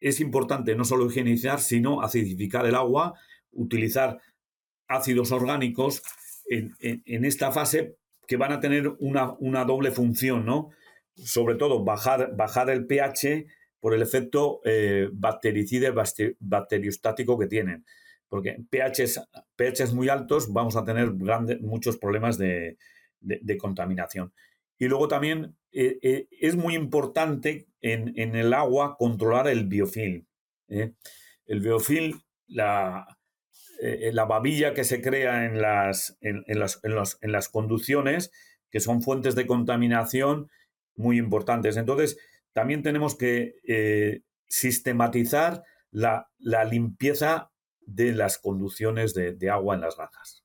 es importante no solo higienizar, sino acidificar el agua, utilizar ácidos orgánicos en, esta fase que van a tener una, una, doble función, ¿no? Sobre todo bajar, bajar el pH por el efecto eh, bactericida bacteriostático que tienen. Porque pH pHs muy altos vamos a tener grandes, muchos problemas de, contaminación. Y luego también eh, eh, es muy importante en, el agua controlar el biofilm. ¿eh? El biofilm, la, la babilla que se crea en las, en, las, en, las conducciones, que son fuentes de contaminación muy importantes. Entonces, también tenemos que sistematizar la, la, limpieza de las conducciones de, agua en las granjas.